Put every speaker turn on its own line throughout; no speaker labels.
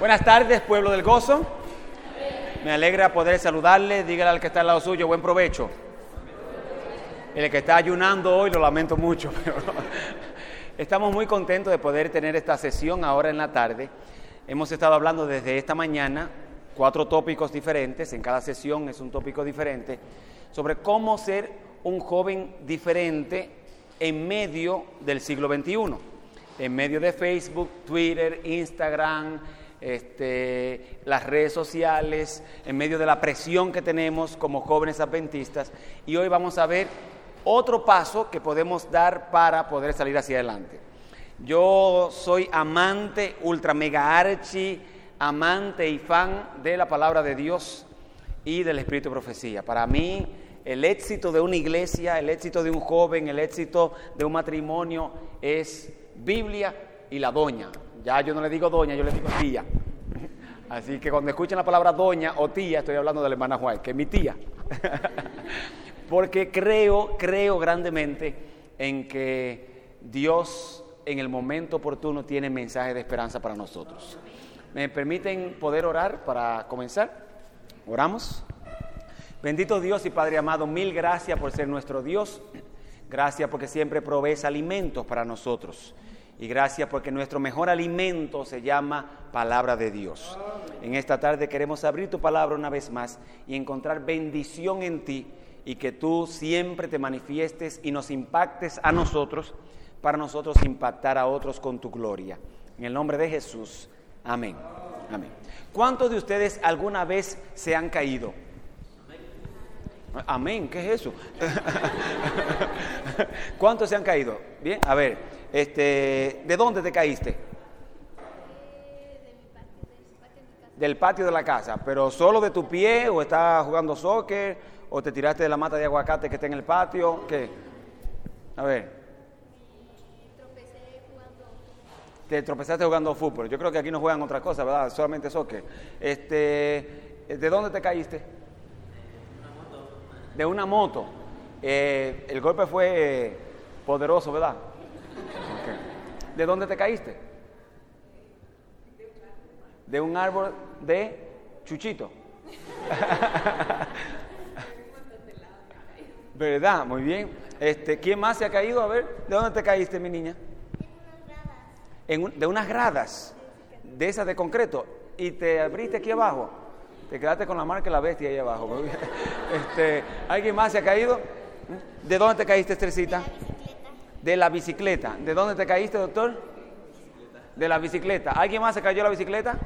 Buenas tardes, pueblo del gozo. Me alegra poder saludarle. Dígale al que está al lado suyo, buen provecho. El que está ayunando hoy lo lamento mucho, pero estamos muy contentos de poder tener esta sesión ahora en la tarde. Hemos estado hablando desde esta mañana cuatro tópicos diferentes, en cada sesión es un tópico diferente, sobre cómo ser un joven diferente en medio del siglo XXI, en medio de Facebook, Twitter, Instagram, este, las redes sociales, en medio de la presión que tenemos como jóvenes adventistas. Y hoy vamos a ver otro paso que podemos dar para poder salir hacia adelante. Yo soy amante, ultra mega archi, amante y fan de la palabra de Dios y del Espíritu de Profecía. Para mí, el éxito de una iglesia, el éxito de un joven, el éxito de un matrimonio es Biblia y la doña. Ya yo no le digo doña, yo le digo tía. Así que cuando escuchen la palabra doña o tía, estoy hablando de la hermana Juan, que es mi tía. Porque creo, creo grandemente en que Dios en el momento oportuno tiene mensaje de esperanza para nosotros. ¿Me permiten poder orar para comenzar? Oramos. Bendito Dios y Padre amado, mil gracias por ser nuestro Dios. Gracias porque siempre provees alimentos para nosotros. Y gracias porque nuestro mejor alimento se llama palabra de Dios. En esta tarde queremos abrir tu palabra una vez más y encontrar bendición en ti y que tú siempre te manifiestes y nos impactes a nosotros para nosotros impactar a otros con tu gloria. En el nombre de Jesús. Amén. Amén. ¿Cuántos de ustedes alguna vez se han caído? Amén, ¿qué es eso? ¿Cuántos se han caído? Bien, a ver, este, ¿De dónde te caíste? Del patio de la casa, pero solo de tu pie o estás jugando soccer o te tiraste de la mata de aguacate que está en el patio, ¿qué? A ver. Te tropezaste jugando fútbol. Yo creo que aquí no juegan otra cosa, ¿verdad? Solamente soccer. Este, ¿De dónde te caíste? De una moto. Eh, el golpe fue poderoso, ¿verdad? ¿De dónde te caíste? De un árbol de chuchito. ¿Verdad? Muy bien. Este, ¿Quién más se ha caído? A ver, ¿de dónde te caíste, mi niña? En de unas gradas, de esas de concreto, y te abriste aquí abajo. Te quedaste con la marca de la bestia ahí abajo. Este, ¿Alguien más se ha caído? ¿De dónde te caíste, Estrecita? de la bicicleta. ¿De dónde te caíste, doctor? De la bicicleta. ¿Alguien más se cayó de la bicicleta?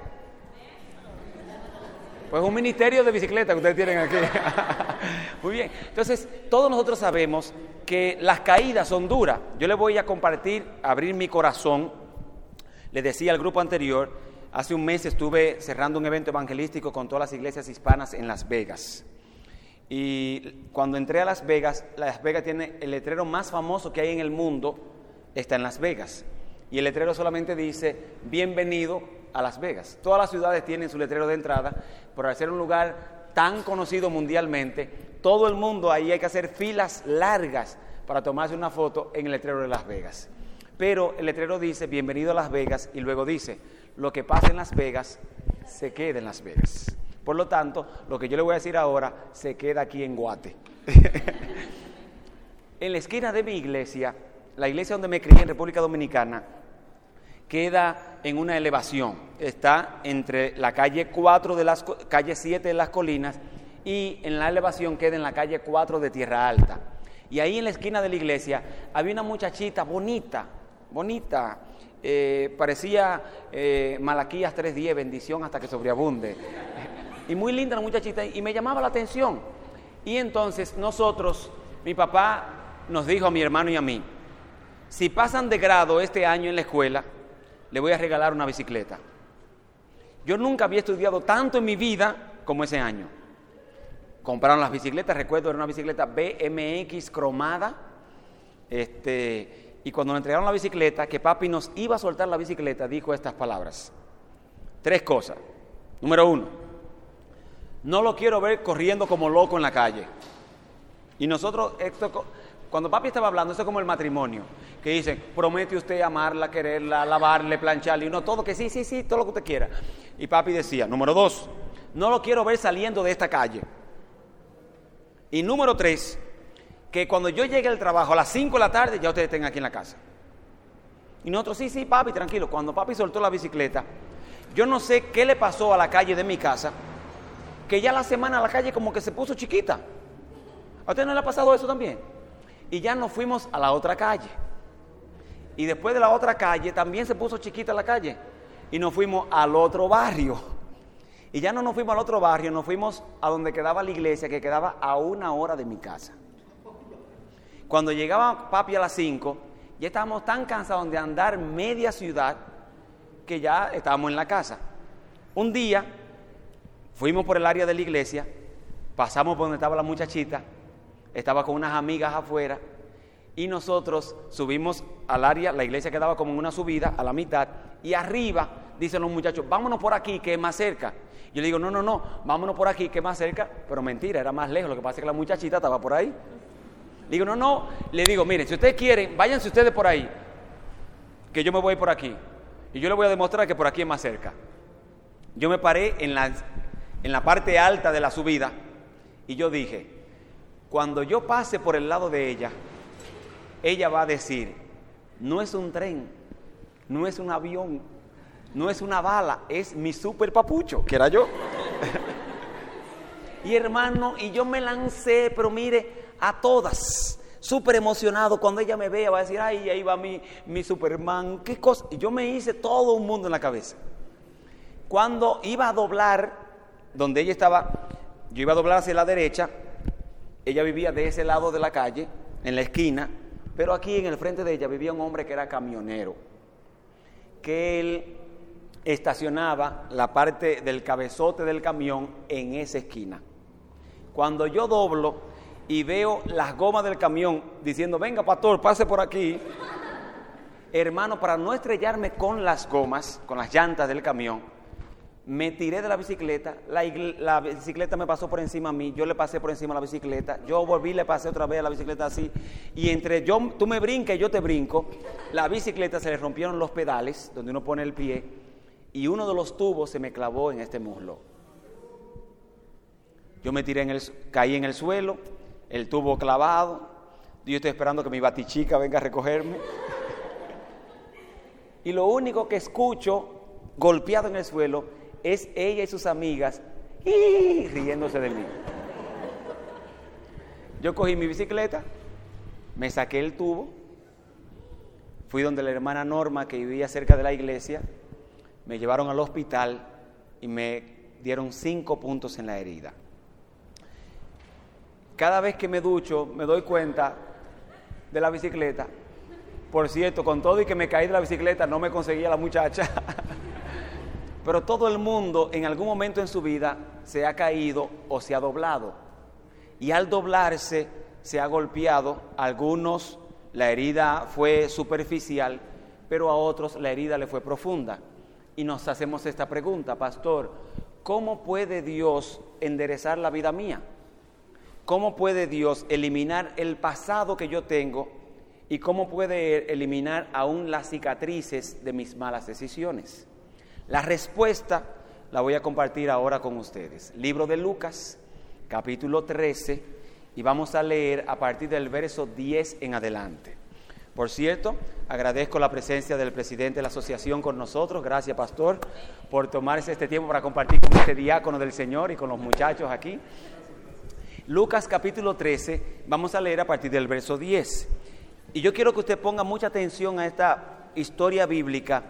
Pues un ministerio de bicicleta que ustedes tienen aquí. Muy bien. Entonces, todos nosotros sabemos que las caídas son duras. Yo les voy a compartir, abrir mi corazón. Le decía al grupo anterior, hace un mes estuve cerrando un evento evangelístico con todas las iglesias hispanas en Las Vegas. Y cuando entré a Las Vegas, Las Vegas tiene el letrero más famoso que hay en el mundo, está en Las Vegas. Y el letrero solamente dice, bienvenido a Las Vegas. Todas las ciudades tienen su letrero de entrada, pero al ser un lugar tan conocido mundialmente, todo el mundo ahí hay que hacer filas largas para tomarse una foto en el letrero de Las Vegas. Pero el letrero dice, bienvenido a Las Vegas, y luego dice, lo que pasa en Las Vegas, se queda en Las Vegas. Por lo tanto, lo que yo le voy a decir ahora se queda aquí en Guate. en la esquina de mi iglesia, la iglesia donde me crié en República Dominicana, queda en una elevación. Está entre la calle 4 de las calle 7 de las colinas y en la elevación queda en la calle 4 de Tierra Alta. Y ahí en la esquina de la iglesia había una muchachita bonita, bonita, eh, parecía eh, Malaquías 3.10, bendición hasta que sobreabunde y muy linda la muchachita, y me llamaba la atención. Y entonces nosotros, mi papá nos dijo a mi hermano y a mí, si pasan de grado este año en la escuela, le voy a regalar una bicicleta. Yo nunca había estudiado tanto en mi vida como ese año. Compraron las bicicletas, recuerdo, era una bicicleta BMX cromada. Este, y cuando nos entregaron la bicicleta, que papi nos iba a soltar la bicicleta, dijo estas palabras. Tres cosas. Número uno, no lo quiero ver corriendo como loco en la calle. Y nosotros, esto, cuando papi estaba hablando, esto es como el matrimonio, que dicen, promete usted amarla, quererla, lavarle, plancharle, y uno todo que sí, sí, sí, todo lo que usted quiera. Y papi decía, número dos, no lo quiero ver saliendo de esta calle. Y número tres, que cuando yo llegue al trabajo a las 5 de la tarde, ya ustedes estén aquí en la casa. Y nosotros, sí, sí, papi, tranquilo. Cuando papi soltó la bicicleta, yo no sé qué le pasó a la calle de mi casa, que ya la semana la calle como que se puso chiquita. ¿A usted no le ha pasado eso también? Y ya nos fuimos a la otra calle. Y después de la otra calle también se puso chiquita la calle. Y nos fuimos al otro barrio. Y ya no nos fuimos al otro barrio, nos fuimos a donde quedaba la iglesia, que quedaba a una hora de mi casa. Cuando llegaba papi a las 5, ya estábamos tan cansados de andar media ciudad que ya estábamos en la casa. Un día fuimos por el área de la iglesia, pasamos por donde estaba la muchachita, estaba con unas amigas afuera y nosotros subimos al área, la iglesia quedaba como en una subida a la mitad y arriba dicen los muchachos, vámonos por aquí que es más cerca. Yo le digo, no, no, no, vámonos por aquí que es más cerca, pero mentira, era más lejos, lo que pasa es que la muchachita estaba por ahí. Le digo, no, no, le digo, miren, si ustedes quieren, váyanse ustedes por ahí, que yo me voy por aquí. Y yo le voy a demostrar que por aquí es más cerca. Yo me paré en la, en la parte alta de la subida y yo dije, cuando yo pase por el lado de ella, ella va a decir, no es un tren, no es un avión, no es una bala, es mi super papucho, que era yo. y hermano, y yo me lancé, pero mire, a todas, súper emocionado. Cuando ella me vea, va a decir, ay, ahí va mi, mi Superman, qué cosa. Y yo me hice todo un mundo en la cabeza. Cuando iba a doblar, donde ella estaba, yo iba a doblar hacia la derecha, ella vivía de ese lado de la calle, en la esquina, pero aquí en el frente de ella vivía un hombre que era camionero, que él estacionaba la parte del cabezote del camión en esa esquina. Cuando yo doblo, y veo las gomas del camión diciendo, venga pastor, pase por aquí. Hermano, para no estrellarme con las gomas, con las llantas del camión, me tiré de la bicicleta, la, bicicleta me pasó por encima a mí, yo le pasé por encima a la bicicleta, yo volví, le pasé otra vez a la bicicleta así, y entre yo, tú me brincas y yo te brinco, la bicicleta se le rompieron los pedales, donde uno pone el pie, y uno de los tubos se me clavó en este muslo. Yo me tiré en el, caí en el suelo, el tubo clavado. Yo estoy esperando que mi batichica venga a recogerme. Y lo único que escucho golpeado en el suelo es ella y sus amigas riéndose de mí. Yo cogí mi bicicleta, me saqué el tubo, fui donde la hermana Norma que vivía cerca de la iglesia, me llevaron al hospital y me dieron cinco puntos en la herida. Cada vez que me ducho me doy cuenta de la bicicleta. Por cierto, con todo y que me caí de la bicicleta no me conseguía la muchacha. Pero todo el mundo en algún momento en su vida se ha caído o se ha doblado. Y al doblarse se ha golpeado. algunos la herida fue superficial, pero a otros la herida le fue profunda. Y nos hacemos esta pregunta, pastor, ¿cómo puede Dios enderezar la vida mía? ¿Cómo puede Dios eliminar el pasado que yo tengo y cómo puede eliminar aún las cicatrices de mis malas decisiones? La respuesta la voy a compartir ahora con ustedes. Libro de Lucas, capítulo 13, y vamos a leer a partir del verso 10 en adelante. Por cierto, agradezco la presencia del presidente de la asociación con nosotros. Gracias, pastor, por tomarse este tiempo para compartir con este diácono del Señor y con los muchachos aquí. Lucas capítulo 13, vamos a leer a partir del verso 10. Y yo quiero que usted ponga mucha atención a esta historia bíblica,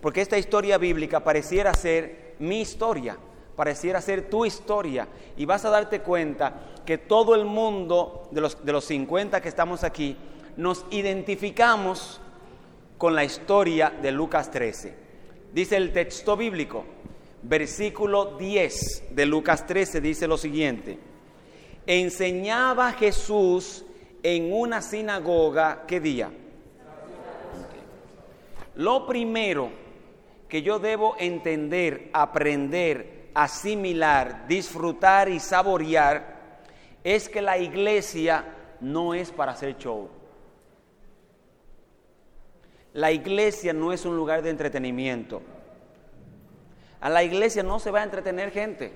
porque esta historia bíblica pareciera ser mi historia, pareciera ser tu historia, y vas a darte cuenta que todo el mundo de los, de los 50 que estamos aquí, nos identificamos con la historia de Lucas 13. Dice el texto bíblico, versículo 10 de Lucas 13 dice lo siguiente enseñaba Jesús en una sinagoga, ¿qué día? Lo primero que yo debo entender, aprender, asimilar, disfrutar y saborear es que la iglesia no es para hacer show. La iglesia no es un lugar de entretenimiento. A la iglesia no se va a entretener gente.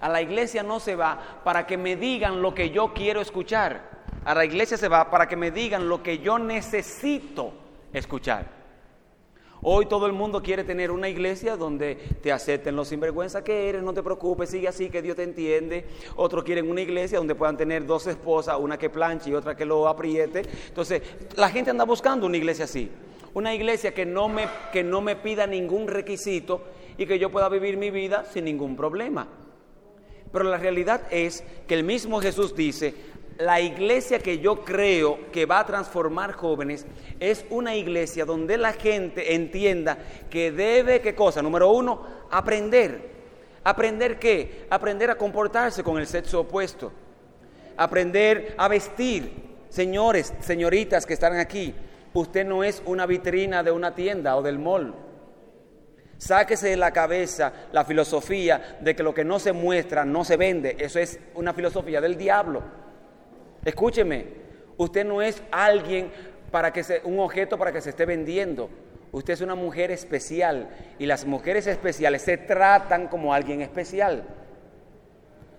A la iglesia no se va para que me digan lo que yo quiero escuchar. A la iglesia se va para que me digan lo que yo necesito escuchar. Hoy todo el mundo quiere tener una iglesia donde te acepten los sinvergüenza que eres, no te preocupes, sigue así, que Dios te entiende. Otros quieren una iglesia donde puedan tener dos esposas, una que planche y otra que lo apriete. Entonces, la gente anda buscando una iglesia así. Una iglesia que no me, que no me pida ningún requisito y que yo pueda vivir mi vida sin ningún problema. Pero la realidad es que el mismo Jesús dice, la iglesia que yo creo que va a transformar jóvenes es una iglesia donde la gente entienda que debe, ¿qué cosa? Número uno, aprender. ¿Aprender qué? Aprender a comportarse con el sexo opuesto. Aprender a vestir. Señores, señoritas que están aquí, usted no es una vitrina de una tienda o del mall. Sáquese de la cabeza la filosofía de que lo que no se muestra no se vende. Eso es una filosofía del diablo. Escúcheme, usted no es alguien para que se, un objeto para que se esté vendiendo. Usted es una mujer especial y las mujeres especiales se tratan como alguien especial.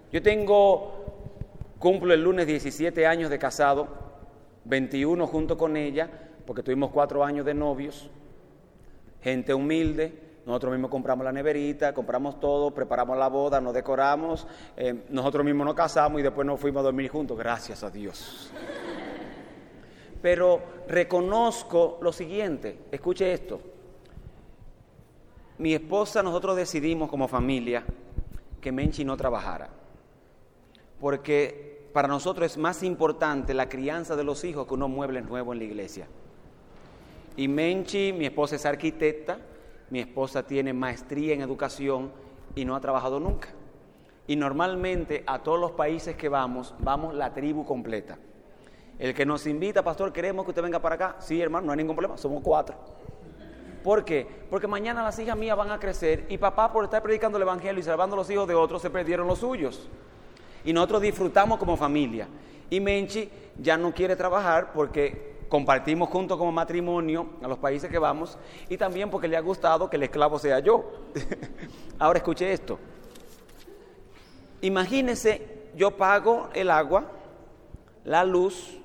Yo tengo, cumplo el lunes 17 años de casado, 21 junto con ella, porque tuvimos cuatro años de novios, gente humilde, nosotros mismos compramos la neverita, compramos todo, preparamos la boda, nos decoramos, eh, nosotros mismos nos casamos y después nos fuimos a dormir juntos, gracias a Dios. Pero reconozco lo siguiente, escuche esto. Mi esposa, nosotros decidimos como familia que Menchi no trabajara, porque para nosotros es más importante la crianza de los hijos que unos muebles nuevos en la iglesia. Y Menchi, mi esposa es arquitecta, mi esposa tiene maestría en educación y no ha trabajado nunca. Y normalmente a todos los países que vamos, vamos la tribu completa. El que nos invita, pastor, queremos que usted venga para acá. Sí, hermano, no hay ningún problema, somos cuatro. ¿Por qué? Porque mañana las hijas mías van a crecer y papá por estar predicando el Evangelio y salvando los hijos de otros se perdieron los suyos. Y nosotros disfrutamos como familia. Y Menchi ya no quiere trabajar porque compartimos juntos como matrimonio a los países que vamos y también porque le ha gustado que el esclavo sea yo. Ahora escuche esto. Imagínese, yo pago el agua, la luz,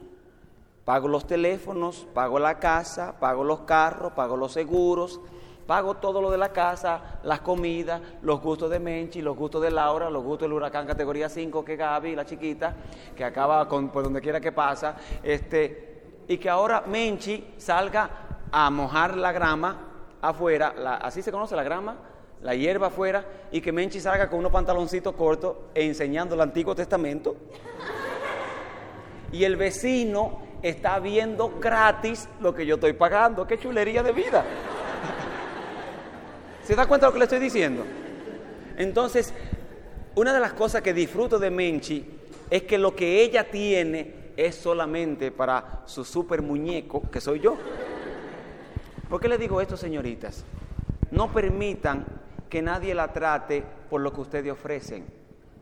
pago los teléfonos, pago la casa, pago los carros, pago los seguros, pago todo lo de la casa, las comidas, los gustos de Menchi, los gustos de Laura, los gustos del huracán categoría 5 que Gaby, la chiquita, que acaba con, por donde quiera que pasa, este, y que ahora Menchi salga a mojar la grama afuera, así se conoce la grama, la hierba afuera, y que Menchi salga con unos pantaloncitos cortos enseñando el Antiguo Testamento. Y el vecino está viendo gratis lo que yo estoy pagando. ¡Qué chulería de vida! ¿Se da cuenta de lo que le estoy diciendo? Entonces, una de las cosas que disfruto de Menchi es que lo que ella tiene es solamente para su super muñeco, que soy yo. ¿Por qué le digo esto, señoritas? No permitan que nadie la trate por lo que ustedes ofrecen,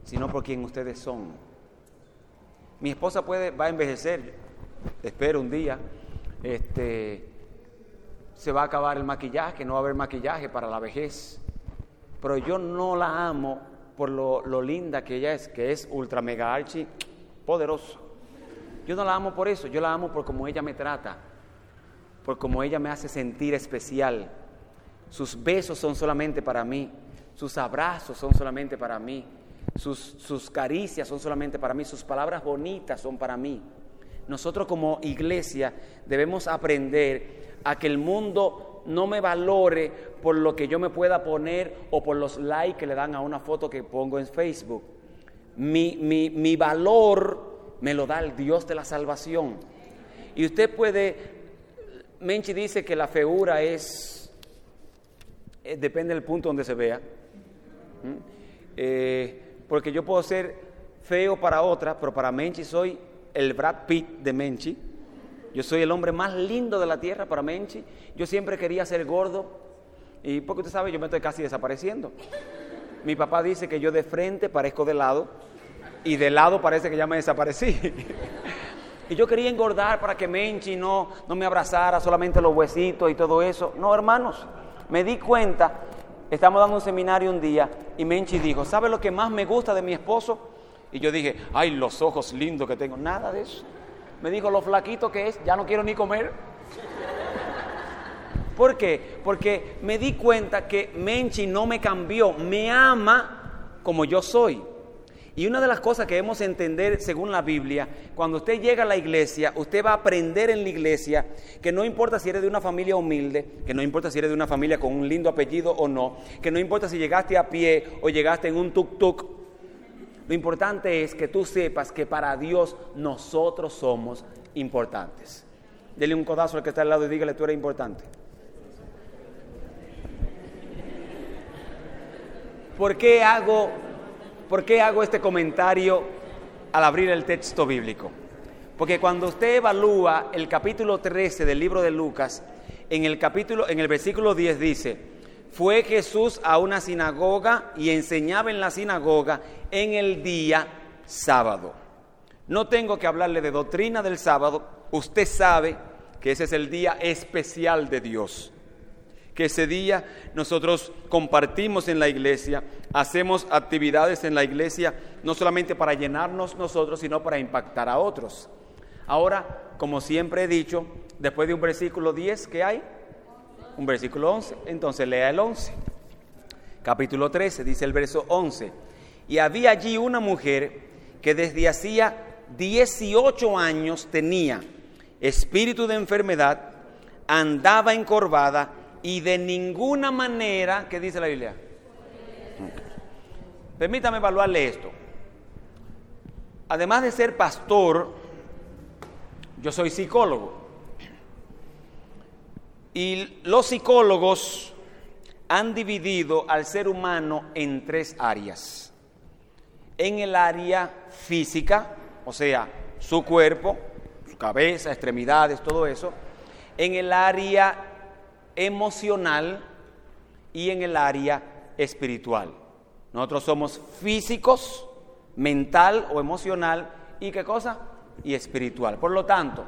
sino por quien ustedes son. Mi esposa puede, va a envejecer, espero un día, este, se va a acabar el maquillaje, no va a haber maquillaje para la vejez. Pero yo no la amo por lo, lo linda que ella es, que es ultra mega archi poderoso. Yo no la amo por eso, yo la amo por cómo ella me trata, por cómo ella me hace sentir especial. Sus besos son solamente para mí, sus abrazos son solamente para mí, sus, sus caricias son solamente para mí, sus palabras bonitas son para mí. Nosotros como iglesia debemos aprender a que el mundo no me valore por lo que yo me pueda poner o por los likes que le dan a una foto que pongo en Facebook. Mi, mi, mi valor me lo da el Dios de la salvación. Y usted puede, Menchi dice que la feura es, eh, depende del punto donde se vea, eh, porque yo puedo ser feo para otra, pero para Menchi soy el Brad Pitt de Menchi. Yo soy el hombre más lindo de la tierra para Menchi. Yo siempre quería ser gordo y porque usted sabe, yo me estoy casi desapareciendo. Mi papá dice que yo de frente parezco de lado y de lado parece que ya me desaparecí. Y yo quería engordar para que Menchi no, no me abrazara solamente los huesitos y todo eso. No, hermanos, me di cuenta, estamos dando un seminario un día y Menchi dijo, ¿sabe lo que más me gusta de mi esposo? Y yo dije, ay, los ojos lindos que tengo. Nada de eso. Me dijo, lo flaquito que es, ya no quiero ni comer. ¿Por qué? Porque me di cuenta que Menchi no me cambió, me ama como yo soy. Y una de las cosas que debemos entender según la Biblia, cuando usted llega a la iglesia, usted va a aprender en la iglesia que no importa si eres de una familia humilde, que no importa si eres de una familia con un lindo apellido o no, que no importa si llegaste a pie o llegaste en un tuk-tuk, lo importante es que tú sepas que para Dios nosotros somos importantes. Dele un codazo al que está al lado y dígale, tú eres importante. ¿Por qué hago, por qué hago este comentario al abrir el texto bíblico? Porque cuando usted evalúa el capítulo 13 del libro de Lucas, en el capítulo en el versículo 10 dice, fue Jesús a una sinagoga y enseñaba en la sinagoga en el día sábado. No tengo que hablarle de doctrina del sábado, usted sabe que ese es el día especial de Dios que ese día nosotros compartimos en la iglesia, hacemos actividades en la iglesia, no solamente para llenarnos nosotros, sino para impactar a otros. Ahora, como siempre he dicho, después de un versículo 10, ¿qué hay? Un versículo 11. Entonces lea el 11. Capítulo 13, dice el verso 11. Y había allí una mujer que desde hacía 18 años tenía espíritu de enfermedad, andaba encorvada y de ninguna manera, ¿qué dice la Biblia? Permítame evaluarle esto. Además de ser pastor, yo soy psicólogo. Y los psicólogos han dividido al ser humano en tres áreas. En el área física, o sea, su cuerpo, su cabeza, extremidades, todo eso. En el área emocional y en el área espiritual. Nosotros somos físicos, mental o emocional y qué cosa? Y espiritual. Por lo tanto,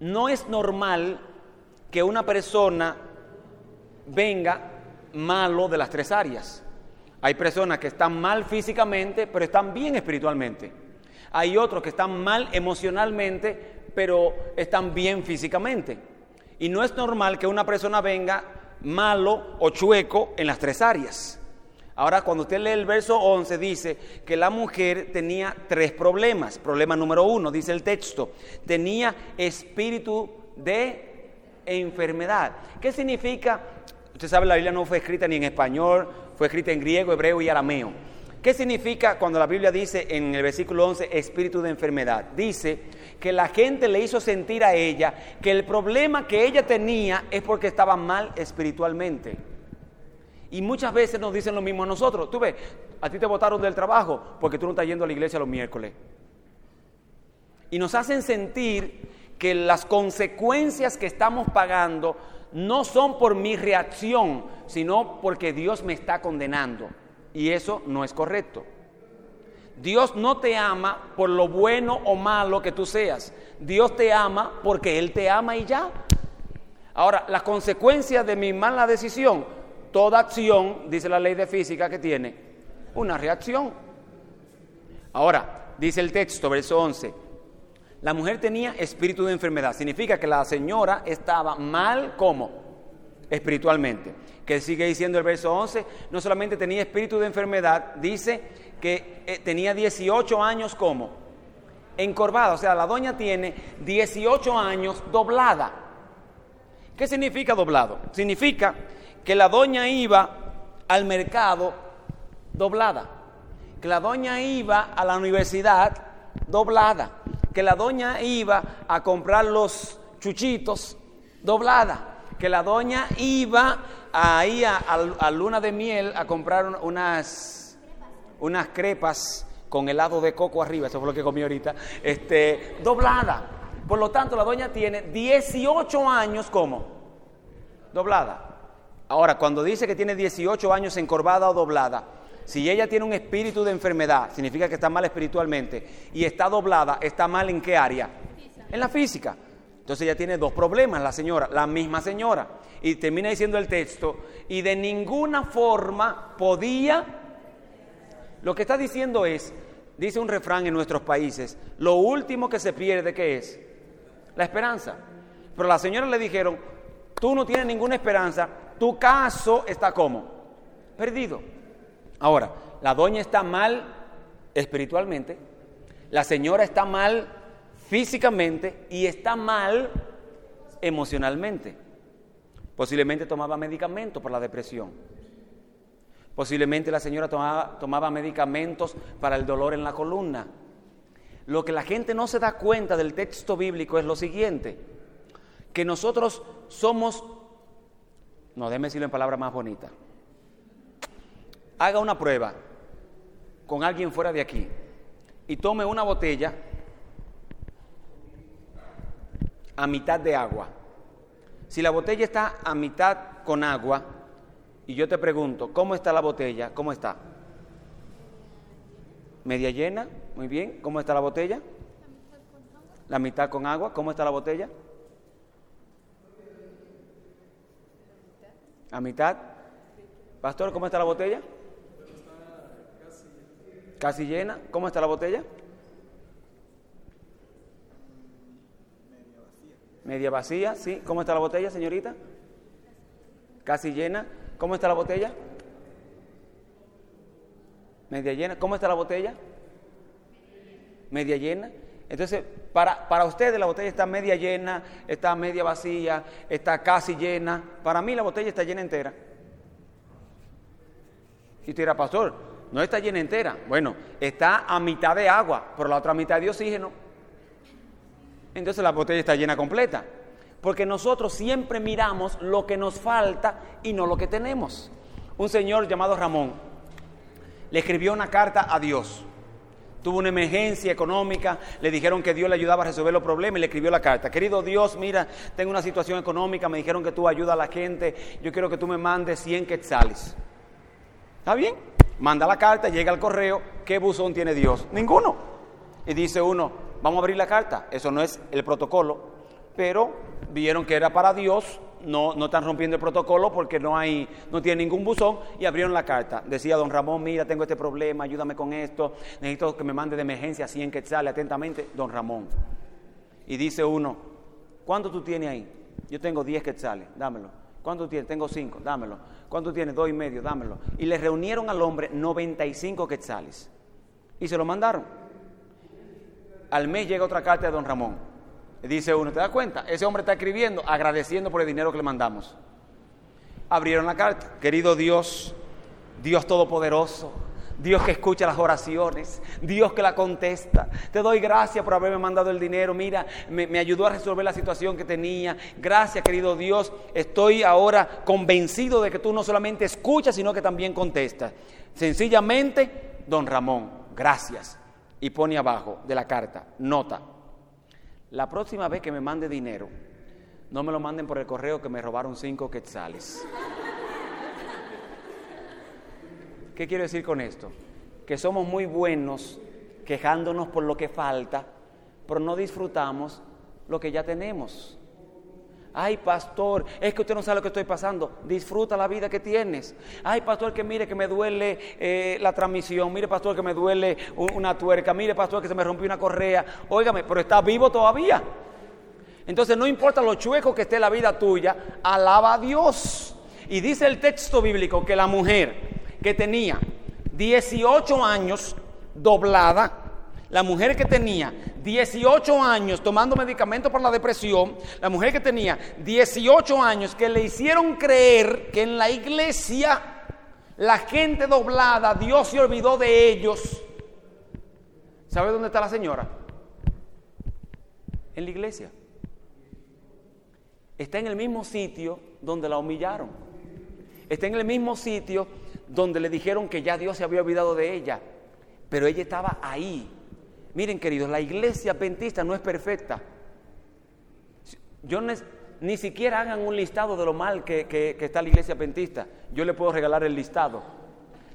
no es normal que una persona venga malo de las tres áreas. Hay personas que están mal físicamente, pero están bien espiritualmente. Hay otros que están mal emocionalmente, pero están bien físicamente. Y no es normal que una persona venga malo o chueco en las tres áreas. Ahora, cuando usted lee el verso 11, dice que la mujer tenía tres problemas. Problema número uno, dice el texto, tenía espíritu de enfermedad. ¿Qué significa? Usted sabe, la Biblia no fue escrita ni en español, fue escrita en griego, hebreo y arameo. ¿Qué significa cuando la Biblia dice en el versículo 11 espíritu de enfermedad? Dice que la gente le hizo sentir a ella que el problema que ella tenía es porque estaba mal espiritualmente. Y muchas veces nos dicen lo mismo a nosotros. Tú ves, a ti te votaron del trabajo porque tú no estás yendo a la iglesia los miércoles. Y nos hacen sentir que las consecuencias que estamos pagando no son por mi reacción, sino porque Dios me está condenando. Y eso no es correcto. Dios no te ama por lo bueno o malo que tú seas. Dios te ama porque Él te ama y ya. Ahora, las consecuencias de mi mala decisión, toda acción, dice la ley de física, que tiene una reacción. Ahora, dice el texto, verso 11, la mujer tenía espíritu de enfermedad. Significa que la señora estaba mal como espiritualmente. Que sigue diciendo el verso 11, no solamente tenía espíritu de enfermedad, dice que eh, tenía 18 años como encorvada, o sea, la doña tiene 18 años doblada. ¿Qué significa doblado? Significa que la doña iba al mercado doblada, que la doña iba a la universidad doblada, que la doña iba a comprar los chuchitos doblada, que la doña iba ahí a, a luna de miel a comprar unas unas crepas con helado de coco arriba, eso fue lo que comí ahorita, este, doblada. Por lo tanto, la doña tiene 18 años como doblada. Ahora, cuando dice que tiene 18 años encorvada o doblada, Si ella tiene un espíritu de enfermedad, significa que está mal espiritualmente. Y está doblada, ¿está mal en qué área? En la física. Entonces ella tiene dos problemas, la señora, la misma señora. Y termina diciendo el texto, y de ninguna forma podía... Lo que está diciendo es, dice un refrán en nuestros países, lo último que se pierde, ¿qué es? La esperanza. Pero a la señora le dijeron, tú no tienes ninguna esperanza, tu caso está como perdido. Ahora, la doña está mal espiritualmente, la señora está mal físicamente y está mal emocionalmente. Posiblemente tomaba medicamentos por la depresión. Posiblemente la señora tomaba, tomaba, medicamentos para el dolor en la columna. Lo que la gente no se da cuenta del texto bíblico es lo siguiente, que nosotros somos no, déjeme decirlo en palabras más bonitas. Haga una prueba con alguien fuera de aquí y tome una botella a mitad de agua. Si la botella está a mitad con agua y yo te pregunto, ¿cómo está la botella? ¿Cómo está? ¿Media llena? Muy bien. ¿Cómo está la botella? La mitad con agua. ¿Cómo está la botella? ¿A mitad? Pastor, ¿cómo está la botella? Casi llena. ¿Cómo está la botella? Media vacía, sí. ¿Cómo está la botella, señorita? Casi llena. ¿Cómo está la botella? Media llena. ¿Cómo está la botella? Media llena. Entonces, para, para ustedes la botella está media llena, está media vacía, está casi llena. Para mí la botella está llena entera. Y usted pastor, no está llena entera. Bueno, está a mitad de agua, pero la otra mitad de oxígeno. Entonces la botella está llena completa. Porque nosotros siempre miramos lo que nos falta y no lo que tenemos. Un señor llamado Ramón le escribió una carta a Dios tuvo una emergencia económica, le dijeron que Dios le ayudaba a resolver los problemas y le escribió la carta. Querido Dios, mira, tengo una situación económica, me dijeron que tú ayudas a la gente, yo quiero que tú me mandes 100 quetzales. ¿Está bien? Manda la carta, llega al correo, ¿qué buzón tiene Dios? Ninguno. Y dice uno, vamos a abrir la carta, eso no es el protocolo, pero vieron que era para Dios, no, no están rompiendo el protocolo porque no hay, no tiene ningún buzón y abrieron la carta. Decía don Ramón, mira, tengo este problema, ayúdame con esto, necesito que me mande de emergencia 100 quetzales, atentamente, don Ramón. Y dice uno, ¿cuánto tú tienes ahí? Yo tengo 10 quetzales, dámelo. ¿Cuánto tienes? Tengo 5, dámelo. ¿Cuánto tienes? Dos y medio, dámelo. Y le reunieron al hombre 95 quetzales. Y se lo mandaron. Al mes llega otra carta de don Ramón. Dice uno, ¿te das cuenta? Ese hombre está escribiendo agradeciendo por el dinero que le mandamos. Abrieron la carta. Querido Dios, Dios Todopoderoso, Dios que escucha las oraciones, Dios que la contesta. Te doy gracias por haberme mandado el dinero. Mira, me, me, ayudó a resolver la situación que tenía. Gracias, querido Dios. Estoy ahora convencido de que tú no solamente escuchas, sino que también contestas. Sencillamente, don Ramón, gracias. Y pone abajo de la carta, nota, la próxima vez que me mande dinero, no me lo manden por el correo que me robaron cinco quetzales. ¿Qué quiero decir con esto? Que somos muy buenos quejándonos por lo que falta, pero no disfrutamos lo que ya tenemos. Ay, pastor, es que usted no sabe lo que estoy pasando. Disfruta la vida que tienes. Ay, pastor, que mire que me duele eh, la transmisión. Mire, pastor, que me duele una tuerca. Mire, pastor, que se me rompió una correa. Óigame, pero está vivo todavía. Entonces, no importa lo chueco que esté la vida tuya, alaba a Dios. Y dice el texto bíblico que la mujer que tenía 18 años doblada, la mujer que tenía 18 años tomando medicamentos para la depresión, la mujer que tenía 18 años que le hicieron creer que en la iglesia la gente doblada, Dios se olvidó de ellos. ¿Sabe dónde está la señora? En la iglesia. Está en el mismo sitio donde la humillaron. Está en el mismo sitio donde le dijeron que ya Dios se había olvidado de ella. Pero ella estaba ahí Miren, queridos, la iglesia adventista no es perfecta. Yo ni siquiera hagan un listado de lo mal que, está la iglesia adventista. Yo le puedo regalar el listado.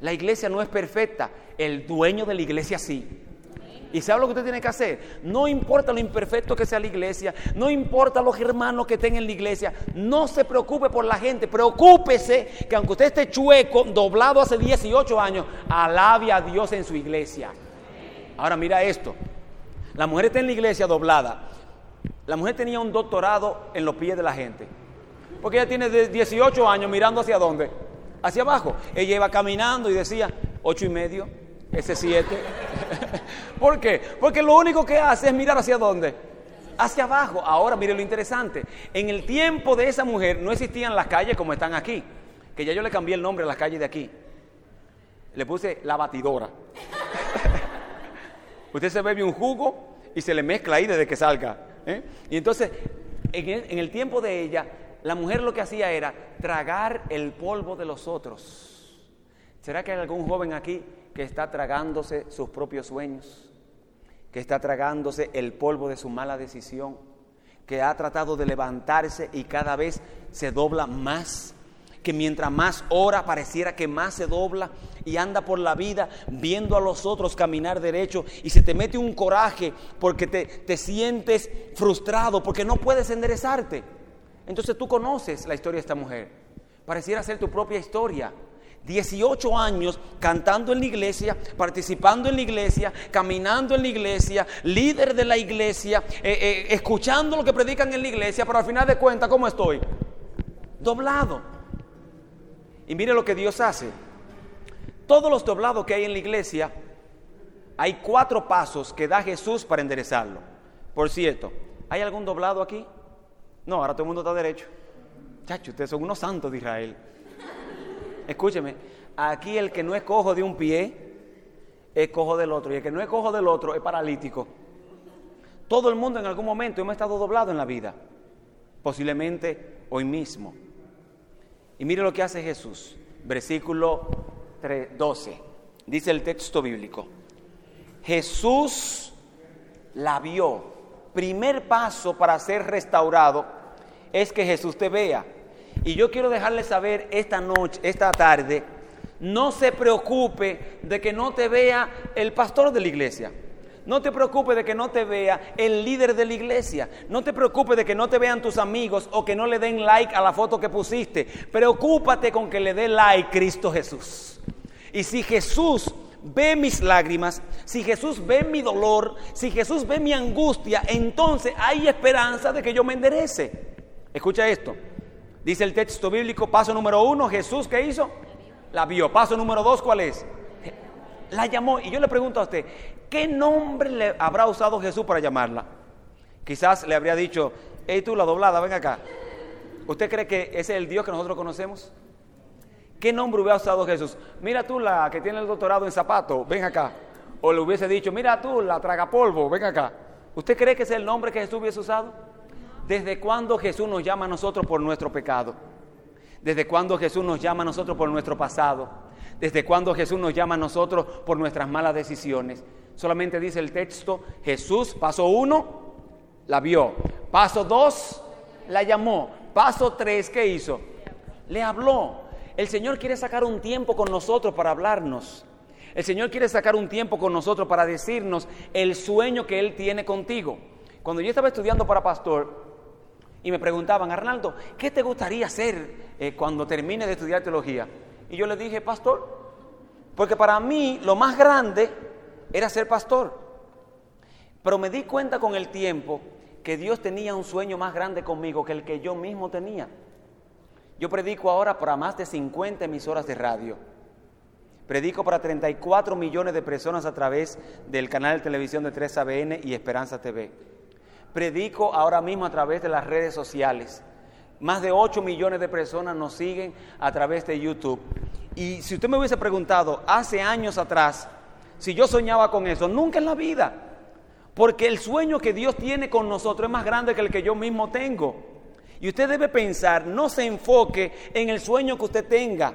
La iglesia no es perfecta, el dueño de la iglesia sí. ¿Y sabe lo que usted tiene que hacer? No importa lo imperfecto que sea la iglesia, no importa los hermanos que estén en la iglesia, no se preocupe por la gente, preocúpese que aunque usted esté chueco, doblado hace 18 años, alabe a Dios en su iglesia. Ahora mira esto, la mujer está en la iglesia doblada, la mujer tenía un doctorado en los pies de la gente, porque ella tiene 18 años mirando hacia dónde, hacia abajo. Ella iba caminando y decía, ocho y medio, ese siete. ¿Por qué? Porque lo único que hace es mirar hacia dónde. Hacia abajo. Ahora, mire lo interesante. En el tiempo de esa mujer no existían las calles como están aquí. Que ya yo le cambié el nombre a las calles de aquí. Le puse la batidora. Usted se bebe un jugo y se le mezcla ahí desde que salga. ¿eh? Y entonces, en el, en el tiempo de ella, la mujer lo que hacía era tragar el polvo de los otros. ¿Será que hay algún joven aquí que está tragándose sus propios sueños? Que está tragándose el polvo de su mala decisión? Que ha tratado de levantarse y cada vez se dobla más que mientras más ora pareciera que más se dobla y anda por la vida viendo a los otros caminar derecho y se te mete un coraje porque te, te sientes frustrado, porque no puedes enderezarte. Entonces tú conoces la historia de esta mujer. Pareciera ser tu propia historia. 18 años cantando en la iglesia, participando en la iglesia, caminando en la iglesia, líder de la iglesia, eh, eh, escuchando lo que predican en la iglesia, pero al final de cuentas, ¿cómo estoy? Doblado. Y mire lo que Dios hace. Todos los doblados que hay en la iglesia, hay cuatro pasos que da Jesús para enderezarlo. Por cierto, ¿hay algún doblado aquí? No, ahora todo el mundo está derecho. Chacho, ustedes son unos santos de Israel. Escúcheme, aquí el que no es cojo de un pie, es cojo del otro. Y el que no es cojo del otro, es paralítico. Todo el mundo en algún momento hemos estado doblado en la vida. Posiblemente hoy mismo. Y mire lo que hace Jesús. Versículo 12. Dice el texto bíblico. Jesús la vio. Primer paso para ser restaurado es que Jesús te vea. Y yo quiero dejarle saber esta noche, esta tarde, no se preocupe de que no te vea el pastor de la iglesia. No te preocupes de que no te vea el líder de la iglesia. No te preocupes de que no te vean tus amigos o que no le den like a la foto que pusiste. Preocúpate con que le dé like Cristo Jesús. Y si Jesús ve mis lágrimas, si Jesús ve mi dolor, si Jesús ve mi angustia, entonces hay esperanza de que yo me enderece. Escucha esto. Dice el texto bíblico, paso número uno, Jesús, ¿qué hizo? La vio. Paso número dos, ¿cuál es? La llamó. Y yo le pregunto a usted, ¿qué nombre le habrá usado Jesús para llamarla? Quizás le habría dicho, hey tú, la doblada, ven acá. ¿Usted cree que ese es el Dios que nosotros conocemos? ¿Qué nombre hubiera usado Jesús? Mira tú la que tiene el doctorado en zapato, ven acá. O le hubiese dicho, mira tú la tragapolvo, ven acá. ¿Usted cree que ese es el nombre que Jesús hubiese usado? ¿Desde cuándo Jesús nos llama a nosotros por nuestro pecado? ¿Desde cuándo Jesús nos llama a nosotros por nuestro pasado? ¿Desde cuándo Jesús nos llama a nosotros por nuestras malas decisiones? Solamente dice el texto, Jesús, paso uno, la vio. Paso dos, la llamó. Paso tres, ¿qué hizo? Le habló. El Señor quiere sacar un tiempo con nosotros para hablarnos. El Señor quiere sacar un tiempo con nosotros para decirnos el sueño que Él tiene contigo. Cuando yo estaba estudiando para pastor y me preguntaban, Arnaldo, ¿qué te gustaría hacer eh, cuando termine de estudiar teología? Y yo le dije, pastor, porque para mí lo más grande era ser pastor. Pero me di cuenta con el tiempo que Dios tenía un sueño más grande conmigo que el que yo mismo tenía. Yo predico ahora para más de 50 emisoras de radio. Predico para 34 millones de personas a través del canal de televisión de 3ABN y Esperanza TV. Predico ahora mismo a través de las redes sociales. Más de 8 millones de personas nos siguen a través de YouTube. Y si usted me hubiese preguntado hace años atrás si yo soñaba con eso, nunca en la vida. Porque el sueño que Dios tiene con nosotros es más grande que el que yo mismo tengo. Y usted debe pensar, no se enfoque en el sueño que usted tenga.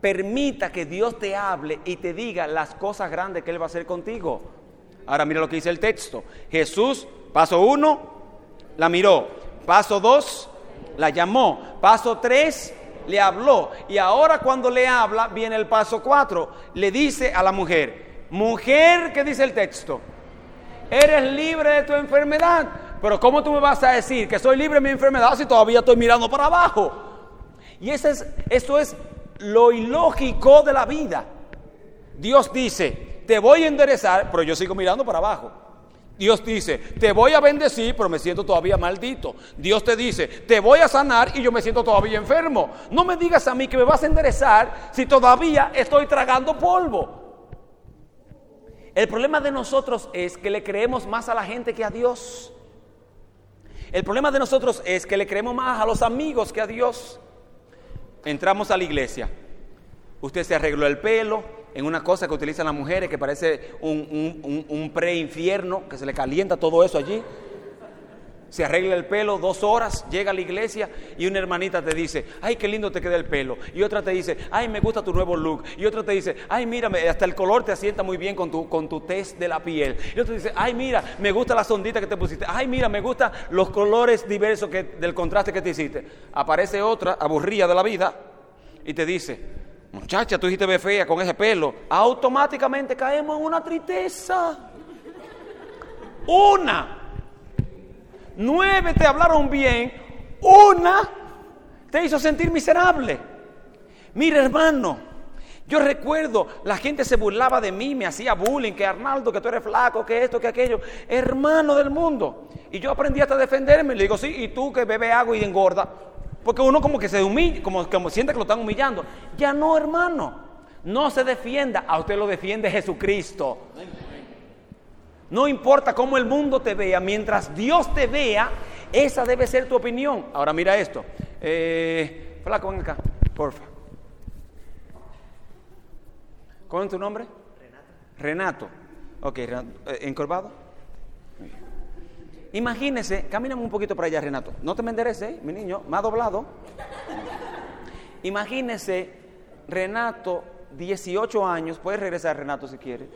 Permita que Dios te hable y te diga las cosas grandes que Él va a hacer contigo. Ahora mira lo que dice el texto. Jesús, paso uno, la miró. Paso dos, la llamó. Paso tres, le habló. Y ahora cuando le habla, viene el paso 4. Le dice a la mujer, mujer, ¿qué dice el texto? Eres libre de tu enfermedad. Pero ¿cómo tú me vas a decir que soy libre de mi enfermedad si todavía estoy mirando para abajo? Y ese es, eso es lo ilógico de la vida. Dios dice, te voy a enderezar, pero yo sigo mirando para abajo. Dios dice, te voy a bendecir, pero me siento todavía maldito. Dios te dice, te voy a sanar y yo me siento todavía enfermo. No me digas a mí que me vas a enderezar si todavía estoy tragando polvo. El problema de nosotros es que le creemos más a la gente que a Dios. El problema de nosotros es que le creemos más a los amigos que a Dios. Entramos a la iglesia. Usted se arregló el pelo en una cosa que utilizan las mujeres que parece un, un, pre-infierno, que se le calienta todo eso allí se arregla el pelo dos horas, llega a la iglesia y una hermanita te dice, ay, qué lindo te queda el pelo. Y otra te dice, ay, me gusta tu nuevo look. Y otra te dice, ay, mírame, hasta el color te asienta muy bien con tu, con tu test de la piel. Y otra te dice, ay, mira, me gusta la sondita que te pusiste. Ay, mira, me gustan los colores diversos que, del contraste que te hiciste. Aparece otra, aburrida de la vida, y te dice, muchacha, tú hiciste ve fea con ese pelo. Automáticamente caemos en una tristeza. Una nueve te hablaron bien, una te hizo sentir miserable. Mira, hermano, yo recuerdo, la gente se burlaba de mí, me hacía bullying, que Arnaldo, que tú eres flaco, que esto, que aquello, hermano del mundo. Y yo aprendí hasta defenderme, le digo, sí, y tú que bebe agua y engorda, porque uno como que se humilla, como, como siente que lo están humillando. Ya no, hermano, no se defienda, a usted lo defiende Jesucristo. No importa cómo el mundo te vea, mientras Dios te vea, esa debe ser tu opinión. Ahora mira esto. Eh, flaco, ven acá, porfa. ¿Cuál es tu nombre? Renato. Renato. Ok, Renato. Eh, ¿encorvado? Imagínese, camíname un poquito para allá, Renato. No te me endereces, mi niño, me ha doblado. Imagínese, Renato, 18 años, puedes regresar, Renato, si quieres.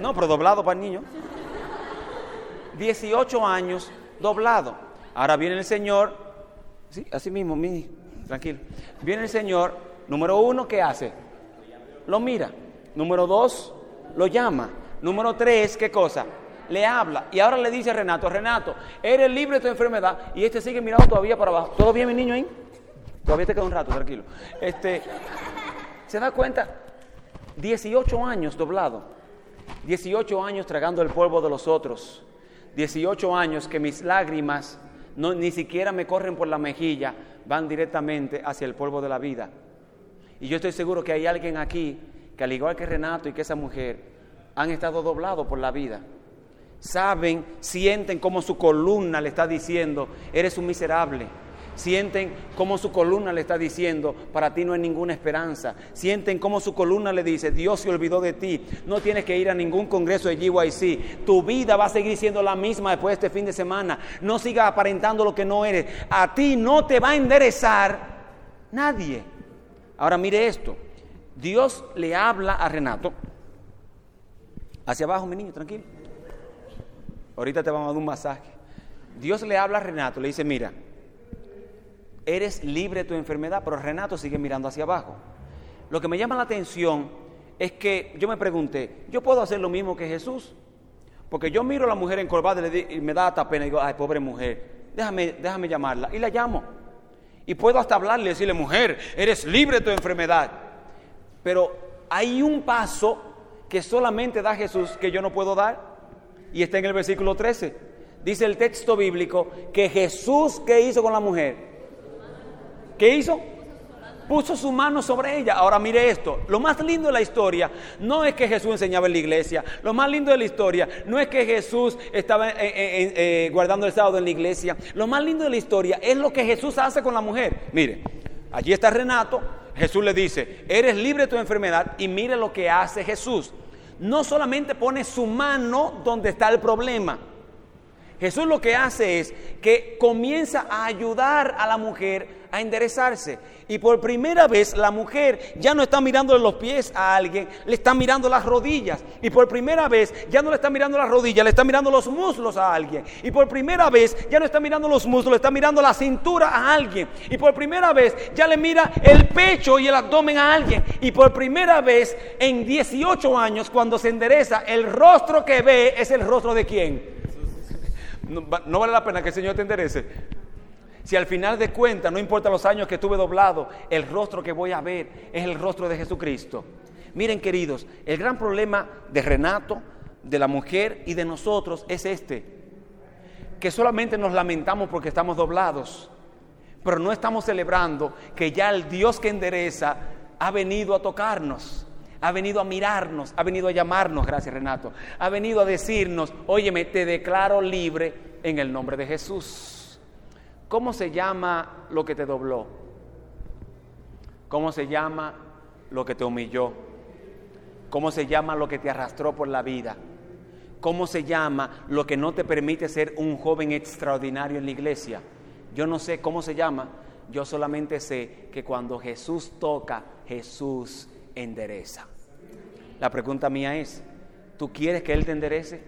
no, pero doblado para el niño. 18 años doblado. Ahora viene el Señor, sí, así mismo, mi, tranquilo. Viene el Señor, número uno, ¿qué hace? Lo mira. Número dos, lo llama. Número tres, ¿qué cosa? Le habla. Y ahora le dice a Renato, Renato, eres libre de tu enfermedad. Y este sigue mirando todavía para abajo. ¿Todo bien, mi niño ahí? Todavía te queda un rato, tranquilo. Este, ¿Se da cuenta? 18 años doblado. 18 años tragando el polvo de los otros. 18 años que mis lágrimas no, ni siquiera me corren por la mejilla, van directamente hacia el polvo de la vida. Y yo estoy seguro que hay alguien aquí que al igual que Renato y que esa mujer, han estado doblados por la vida. Saben, sienten como su columna le está diciendo, eres un miserable Sienten como su columna le está diciendo, para ti no hay ninguna esperanza. Sienten como su columna le dice, Dios se olvidó de ti. No tienes que ir a ningún congreso de GYC. Tu vida va a seguir siendo la misma después de este fin de semana. No sigas aparentando lo que no eres. A ti no te va a enderezar nadie. Ahora mire esto. Dios le habla a Renato. Hacia abajo, mi niño, tranquilo. Ahorita te vamos a dar un masaje. Dios le habla a Renato, le dice, mira, eres libre de tu enfermedad, pero Renato sigue mirando hacia abajo. Lo que me llama la atención es que yo me pregunté, ¿yo puedo hacer lo mismo que Jesús? Porque yo miro a la mujer encorvada y, me da hasta pena y digo, ay, pobre mujer, déjame, déjame llamarla. Y la llamo. Y puedo hasta hablarle y decirle, mujer, eres libre de tu enfermedad. Pero hay un paso que solamente da Jesús que yo no puedo dar. Y está en el versículo 13. Dice el texto bíblico que Jesús, ¿qué hizo con la mujer? ¿Qué hizo? Puso su mano sobre ella. Ahora mire esto. Lo más lindo de la historia no es que Jesús enseñaba en la iglesia. Lo más lindo de la historia no es que Jesús estaba eh, guardando el sábado en la iglesia. Lo más lindo de la historia es lo que Jesús hace con la mujer. Mire, allí está Renato. Jesús le dice, eres libre de tu enfermedad y mire lo que hace Jesús. No solamente pone su mano donde está el problema. Jesús lo que hace es que comienza a ayudar a la mujer a enderezarse. Y por primera vez la mujer ya no está mirándole los pies a alguien, le está mirando las rodillas. Y por primera vez ya no le está mirando las rodillas, le está mirando los muslos a alguien. Y por primera vez ya no está mirando los muslos, le está mirando la cintura a alguien. Y por primera vez ya le mira el pecho y el abdomen a alguien. Y por primera vez en 18 años, cuando se endereza, el rostro que ve es el rostro de quién? No, vale la pena que el Señor te enderece. Si al final de cuentas, no importa los años que estuve doblado, el rostro que voy a ver es el rostro de Jesucristo. Miren queridos, el gran problema de Renato, de la mujer y de nosotros es este, que solamente nos lamentamos porque estamos doblados, pero no estamos celebrando que ya el Dios que endereza ha venido a tocarnos ha venido a mirarnos, ha venido a llamarnos, gracias Renato, ha venido a decirnos, óyeme, te declaro libre en el nombre de Jesús. ¿Cómo se llama lo que te dobló? ¿Cómo se llama lo que te humilló? ¿Cómo se llama lo que te arrastró por la vida? ¿Cómo se llama lo que no te permite ser un joven extraordinario en la iglesia? Yo no sé cómo se llama, yo solamente sé que cuando Jesús toca, Jesús endereza. La pregunta mía es, ¿tú quieres que Él te enderece?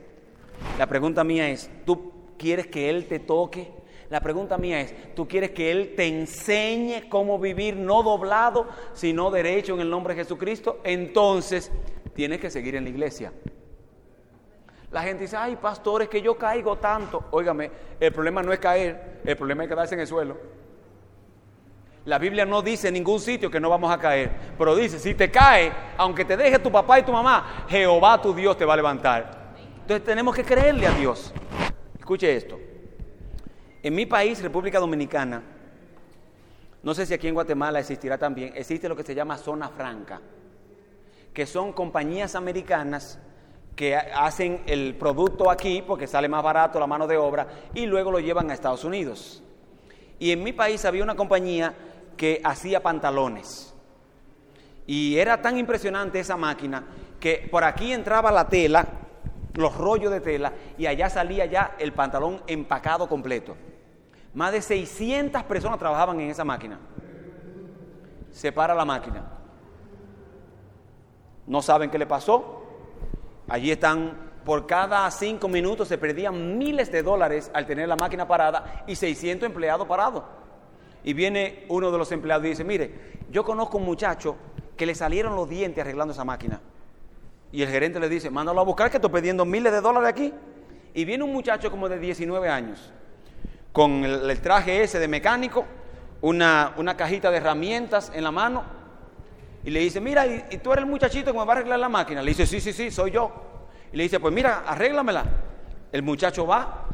La pregunta mía es, ¿tú quieres que Él te toque? La pregunta mía es, ¿tú quieres que Él te enseñe cómo vivir no doblado, sino derecho en el nombre de Jesucristo? Entonces, tienes que seguir en la iglesia. La gente dice, ay, pastores, que yo caigo tanto. Óigame, el problema no es caer, el problema es quedarse en el suelo. La Biblia no dice en ningún sitio que no vamos a caer, pero dice, si te cae, aunque te deje tu papá y tu mamá, Jehová tu Dios te va a levantar. Entonces tenemos que creerle a Dios. Escuche esto. En mi país, República Dominicana, no sé si aquí en Guatemala existirá también, existe lo que se llama zona franca, que son compañías americanas que hacen el producto aquí porque sale más barato la mano de obra y luego lo llevan a Estados Unidos. Y en mi país había una compañía que hacía pantalones. Y era tan impresionante esa máquina que por aquí entraba la tela, los rollos de tela, y allá salía ya el pantalón empacado completo. Más de 600 personas trabajaban en esa máquina. Se para la máquina. No saben qué le pasó. Allí están, por cada cinco minutos se perdían miles de dólares al tener la máquina parada y 600 empleados parados. Y viene uno de los empleados y dice, mire, yo conozco un muchacho que le salieron los dientes arreglando esa máquina. Y el gerente le dice, mándalo a buscar que estoy pidiendo miles de dólares aquí. Y viene un muchacho como de 19 años, con el, traje ese de mecánico, una, una, cajita de herramientas en la mano, y le dice, mira, ¿y, ¿y, tú eres el muchachito que me va a arreglar la máquina? Le dice, sí, sí, sí, soy yo. Y le dice, pues mira, arréglamela. El muchacho va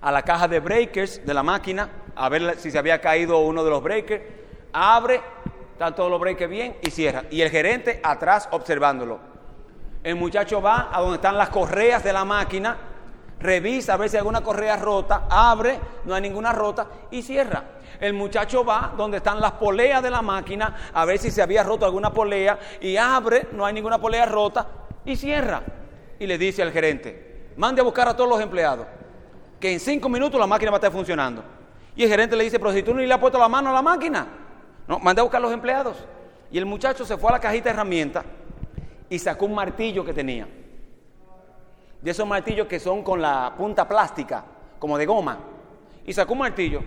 a la caja de breakers de la máquina, a ver si se había caído uno de los breakers, abre, están todos los breakers bien y cierra. Y el gerente atrás observándolo. El muchacho va a donde están las correas de la máquina, revisa a ver si hay alguna correa rota, abre, no hay ninguna rota y cierra. El muchacho va donde están las poleas de la máquina, a ver si se había roto alguna polea y abre, no hay ninguna polea rota y cierra. Y le dice al gerente, mande a buscar a todos los empleados, que en cinco minutos la máquina va a estar funcionando. Y el gerente le dice, pero si tú no le has puesto la mano a la máquina, no, mandé a buscar a los empleados. Y el muchacho se fue a la cajita de herramientas y sacó un martillo que tenía. De esos martillos que son con la punta plástica, como de goma. Y sacó un martillo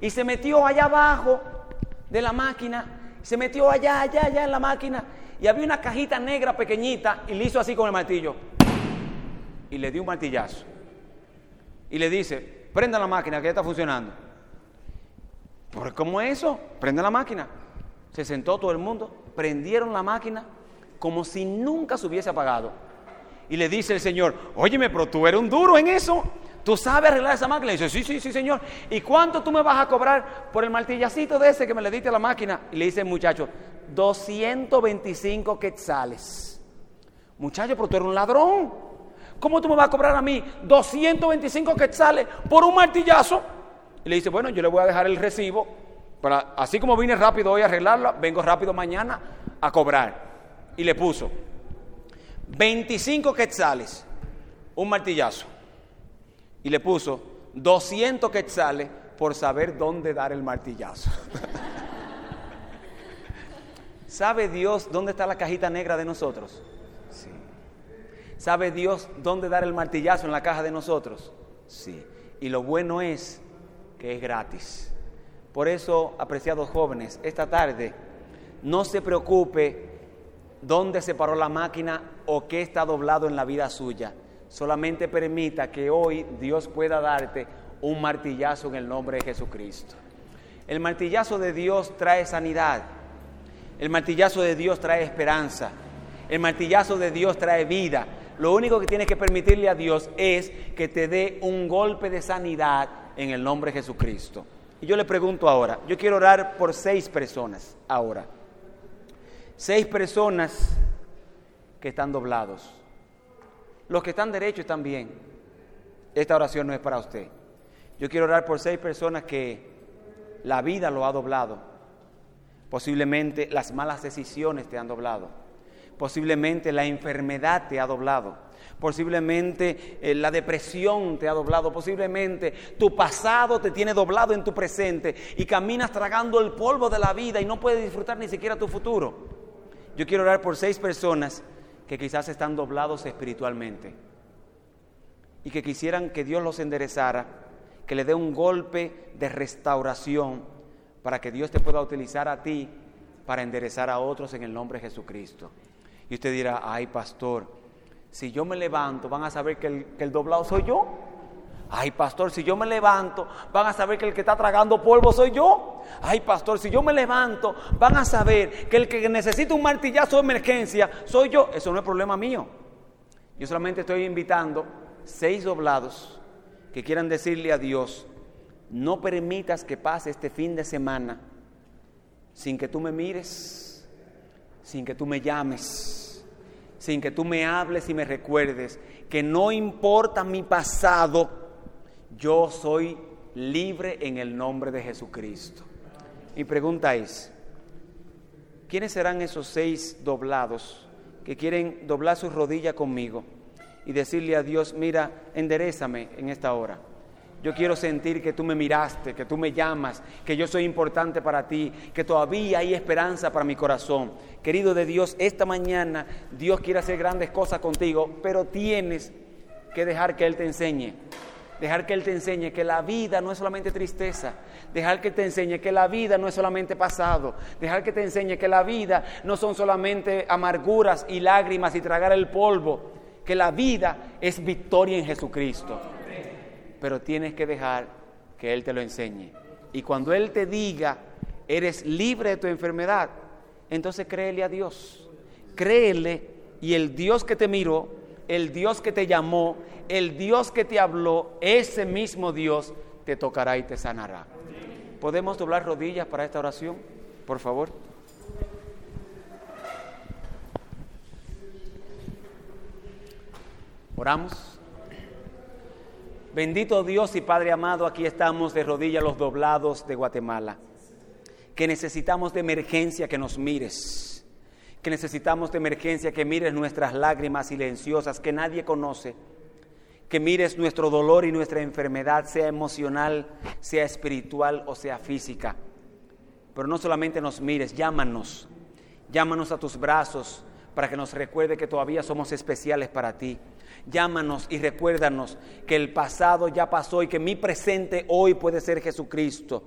y se metió allá abajo de la máquina, se metió allá, allá, allá en la máquina y había una cajita negra pequeñita y le hizo así con el martillo. Y le dio un martillazo. Y le dice, prenda la máquina que ya está funcionando. ¿Por cómo eso? Prende la máquina. Se sentó todo el mundo, prendieron la máquina como si nunca se hubiese apagado. Y le dice el Señor, óyeme, pero tú eres un duro en eso. ¿Tú sabes arreglar esa máquina? Y dice, sí, sí, sí, Señor. ¿Y cuánto tú me vas a cobrar por el martillacito de ese que me le diste a la máquina? Y le dice el muchacho, 225 quetzales. Muchacho, pero tú eres un ladrón. ¿Cómo tú me vas a cobrar a mí 225 quetzales por un martillazo? Y le dice, bueno, yo le voy a dejar el recibo, para, así como vine rápido hoy a arreglarla, vengo rápido mañana a cobrar. Y le puso 25 quetzales, un martillazo. Y le puso 200 quetzales por saber dónde dar el martillazo. ¿Sabe Dios dónde está la cajita negra de nosotros? Sí. ¿Sabe Dios dónde dar el martillazo en la caja de nosotros? Sí. Y lo bueno es que es gratis. Por eso, apreciados jóvenes, esta tarde no se preocupe dónde se paró la máquina o qué está doblado en la vida suya. Solamente permita que hoy Dios pueda darte un martillazo en el nombre de Jesucristo. El martillazo de Dios trae sanidad. El martillazo de Dios trae esperanza. El martillazo de Dios trae vida. Lo único que tienes que permitirle a Dios es que te dé un golpe de sanidad en el nombre de Jesucristo. Y yo le pregunto ahora, yo quiero orar por seis personas ahora. Seis personas que están doblados. Los que están derechos también. Esta oración no es para usted. Yo quiero orar por seis personas que la vida lo ha doblado. Posiblemente las malas decisiones te han doblado. Posiblemente la enfermedad te ha doblado. Posiblemente eh, la depresión te ha doblado. Posiblemente tu pasado te tiene doblado en tu presente y caminas tragando el polvo de la vida y no puedes disfrutar ni siquiera tu futuro. Yo quiero orar por seis personas que quizás están doblados espiritualmente y que quisieran que Dios los enderezara, que le dé un golpe de restauración para que Dios te pueda utilizar a ti para enderezar a otros en el nombre de Jesucristo. Y usted dirá, ay pastor, si yo me levanto, van a saber que el, que el doblado soy yo. Ay, pastor, si yo me levanto, van a saber que el que está tragando polvo soy yo. Ay, pastor, si yo me levanto, van a saber que el que necesita un martillazo de emergencia soy yo. Eso no es problema mío. Yo solamente estoy invitando seis doblados que quieran decirle a Dios, no permitas que pase este fin de semana sin que tú me mires, sin que tú me llames, sin que tú me hables y me recuerdes que no importa mi pasado, yo soy libre en el nombre de Jesucristo. Mi pregunta es, ¿quiénes serán esos seis doblados que quieren doblar sus rodillas conmigo y decirle a Dios, mira, enderezame en esta hora? Yo quiero sentir que tú me miraste, que tú me llamas, que yo soy importante para ti, que todavía hay esperanza para mi corazón. Querido de Dios, esta mañana Dios quiere hacer grandes cosas contigo, pero tienes que dejar que Él te enseñe dejar que Él te enseñe que la vida no es solamente tristeza, dejar que te enseñe que la vida no es solamente pasado, dejar que te enseñe que la vida no son solamente amarguras y lágrimas y tragar el polvo, que la vida es victoria en Jesucristo. Pero tienes que dejar que Él te lo enseñe. Y cuando Él te diga, eres libre de tu enfermedad, entonces créele a Dios. Créele y el Dios que te miró, el Dios que te llamó, el Dios que te habló, ese mismo Dios te tocará y te sanará. ¿Podemos doblar rodillas para esta oración? Por favor. Oramos. Bendito Dios y Padre amado, aquí estamos de rodillas los doblados de Guatemala, que necesitamos de emergencia que nos mires, que necesitamos de emergencia que mires nuestras lágrimas silenciosas que nadie conoce que mires nuestro dolor y nuestra enfermedad, sea emocional, sea espiritual o sea física. Pero no solamente nos mires, llámanos, llámanos a tus brazos para que nos recuerde que todavía somos especiales para ti. Llámanos y recuérdanos que el pasado ya pasó y que mi presente hoy puede ser Jesucristo.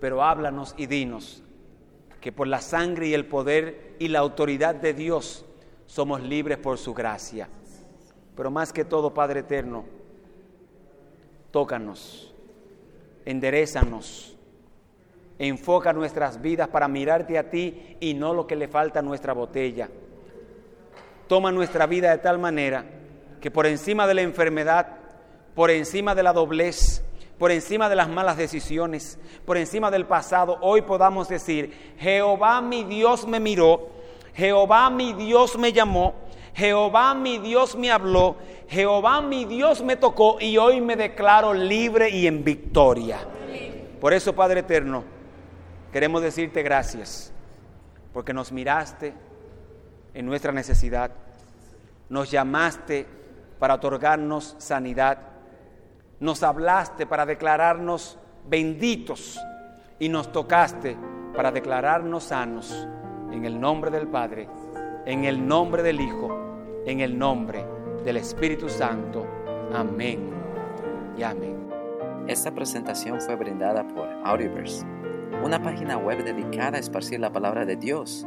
Pero háblanos y dinos que por la sangre y el poder y la autoridad de Dios somos libres por su gracia. Pero más que todo, Padre eterno, tócanos, enderezanos, enfoca nuestras vidas para mirarte a ti y no lo que le falta a nuestra botella. Toma nuestra vida de tal manera que por encima de la enfermedad, por encima de la doblez, por encima de las malas decisiones, por encima del pasado, hoy podamos decir, Jehová mi Dios me miró, Jehová mi Dios me llamó, Jehová mi Dios me habló, Jehová mi Dios me tocó y hoy me declaro libre y en victoria. Por eso, Padre Eterno, queremos decirte gracias, porque nos miraste en nuestra necesidad, nos llamaste para otorgarnos sanidad, nos hablaste para declararnos benditos y nos tocaste para declararnos sanos en el nombre del Padre, en el nombre del Hijo, en el nombre del Espíritu Santo. Amén y amén.
Esta presentación fue brindada por Audioverse, una página web dedicada a esparcir la palabra de Dios